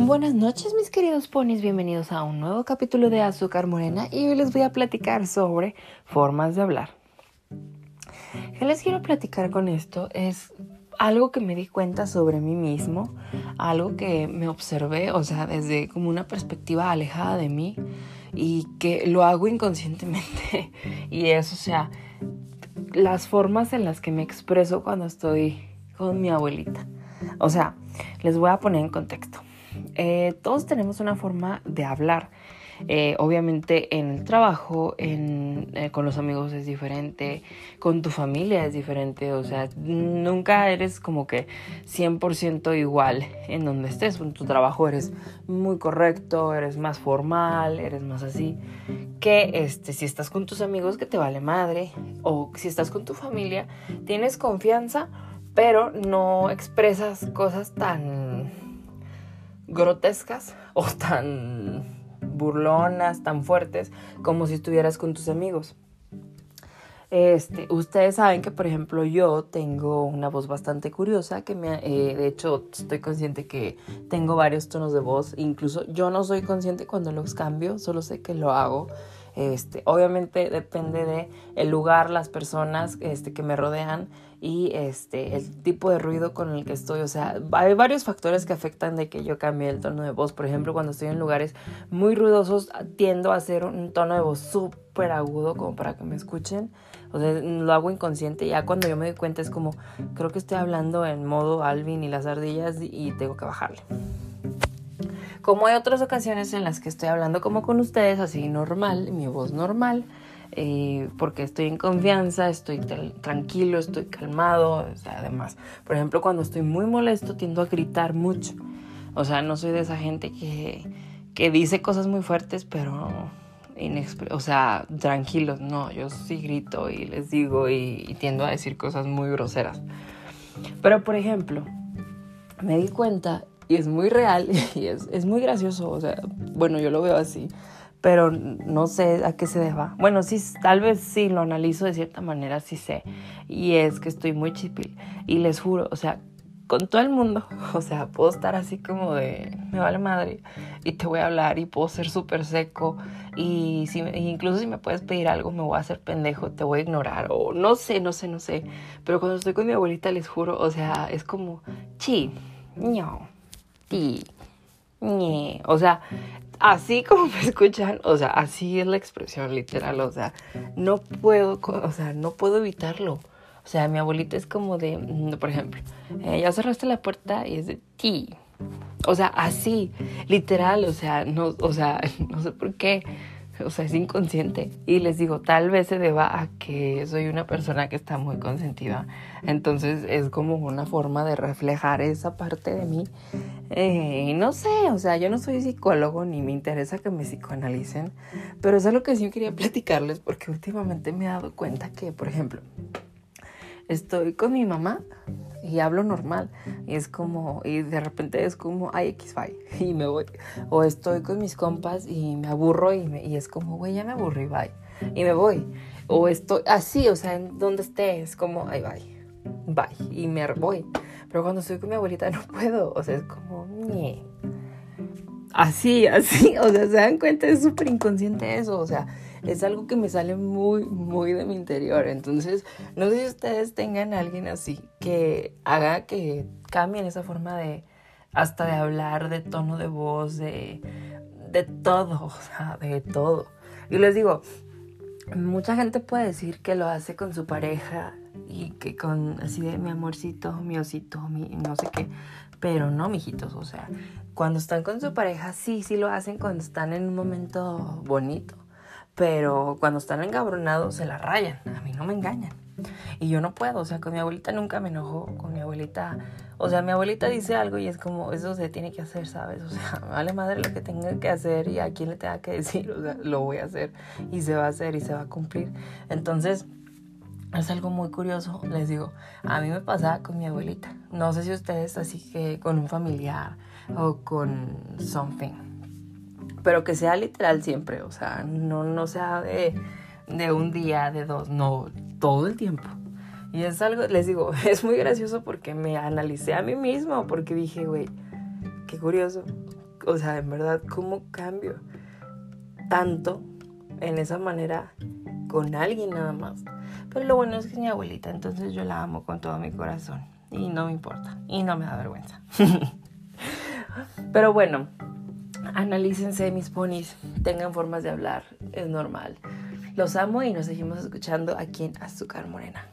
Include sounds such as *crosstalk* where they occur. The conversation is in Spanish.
Buenas noches mis queridos ponis, bienvenidos a un nuevo capítulo de Azúcar Morena y hoy les voy a platicar sobre formas de hablar. ¿Qué les quiero platicar con esto? Es algo que me di cuenta sobre mí mismo, algo que me observé, o sea, desde como una perspectiva alejada de mí y que lo hago inconscientemente. *laughs* y es, o sea, las formas en las que me expreso cuando estoy con mi abuelita. O sea, les voy a poner en contexto. Eh, todos tenemos una forma de hablar. Eh, obviamente en el trabajo, en, eh, con los amigos es diferente, con tu familia es diferente, o sea, nunca eres como que 100% igual en donde estés. En tu trabajo eres muy correcto, eres más formal, eres más así, que este, si estás con tus amigos que te vale madre, o si estás con tu familia, tienes confianza, pero no expresas cosas tan grotescas o tan burlonas, tan fuertes, como si estuvieras con tus amigos. Este, ustedes saben que, por ejemplo, yo tengo una voz bastante curiosa, que me, eh, de hecho, estoy consciente que tengo varios tonos de voz, incluso yo no soy consciente cuando los cambio, solo sé que lo hago. Este, obviamente depende de el lugar, las personas este, que me rodean y este, el tipo de ruido con el que estoy. O sea, hay varios factores que afectan de que yo cambie el tono de voz. Por ejemplo, cuando estoy en lugares muy ruidosos, tiendo a hacer un tono de voz súper agudo como para que me escuchen. O sea, lo hago inconsciente. Ya cuando yo me doy cuenta es como, creo que estoy hablando en modo Alvin y las ardillas y tengo que bajarle. Como hay otras ocasiones en las que estoy hablando como con ustedes, así normal, mi voz normal, eh, porque estoy en confianza, estoy tranquilo, estoy calmado, además, por ejemplo, cuando estoy muy molesto tiendo a gritar mucho, o sea, no soy de esa gente que, que dice cosas muy fuertes, pero, o sea, tranquilos, no, yo sí grito y les digo y, y tiendo a decir cosas muy groseras. Pero, por ejemplo, me di cuenta y es muy real *laughs* y es, es, muy gracioso, o sea, bueno, yo lo veo así, pero no sé a qué se deba. Bueno, sí, tal vez sí lo analizo de cierta manera, sí sé, y es que estoy muy chipil y les juro, o sea, con todo el mundo, *laughs* o sea, puedo estar así como de, me vale madre, y te voy a hablar y puedo ser súper seco, y si, incluso si me puedes pedir algo, me voy a hacer pendejo, te voy a ignorar, o no sé, no sé, no sé, pero cuando estoy con mi abuelita, les juro, o sea, es como, chi, no ti, O sea, así como me escuchan, o sea, así es la expresión literal, o sea, no puedo, o sea, no puedo evitarlo. O sea, mi abuelita es como de, mm, por ejemplo, eh, ya cerraste la puerta y es de ti. O sea, así, literal, o sea, no, o sea, *laughs* no sé por qué o sea, es inconsciente. Y les digo, tal vez se deba a que soy una persona que está muy consentida. Entonces es como una forma de reflejar esa parte de mí. Eh, no sé, o sea, yo no soy psicólogo ni me interesa que me psicoanalicen, pero es algo que sí quería platicarles porque últimamente me he dado cuenta que, por ejemplo, estoy con mi mamá y hablo normal y es como y de repente es como ay x *laughs* y me voy. O estoy con mis compas y me aburro y, y es como güey ya me aburrí bye y me voy. O estoy así o sea en donde esté es como ay bye bye. Y me voy. Pero cuando estoy con mi abuelita no puedo. O sea es como así así. *laughs* O sea se dan cuenta es súper inconsciente eso. O sea es algo que me sale muy, muy de mi interior. Entonces, no sé si ustedes tengan alguien así que haga que cambien esa forma de, hasta de hablar, de tono de voz, de, de todo, *laughs* o sea, de todo. Y les digo, mucha gente puede decir que lo hace con su pareja y que con así de mi amorcito, mi osito, mi no sé qué. Pero no, mijitos, o sea, cuando están con su pareja, sí, sí lo hacen cuando están en un momento bonito pero cuando están encabronados se la rayan, a mí no me engañan. Y yo no puedo, o sea, con mi abuelita nunca me enojo, con mi abuelita, o sea, mi abuelita dice algo y es como, eso se tiene que hacer, ¿sabes? O sea, *laughs* vale madre lo que tenga que hacer y a quién le tenga que decir, o sea, lo voy a hacer y se va a hacer y se va a cumplir. Entonces, es algo muy curioso, les digo, a mí me pasa con mi abuelita. No sé si ustedes así que con un familiar o con something pero que sea literal siempre, o sea, no, no sea de, de un día, de dos, no, todo el tiempo. Y es algo, les digo, *laughs* es muy gracioso porque me analicé a mí mismo, porque dije, güey, qué curioso, o sea, en verdad, ¿cómo cambio tanto en esa manera con alguien nada más? Pero lo bueno es que es mi abuelita, entonces yo la amo con todo mi corazón. Y no me importa. Y no me da vergüenza. *laughs* Pero bueno, analícense mis ponis. Tengan formas de hablar. Es normal. Los amo y nos seguimos escuchando aquí en Azúcar Morena.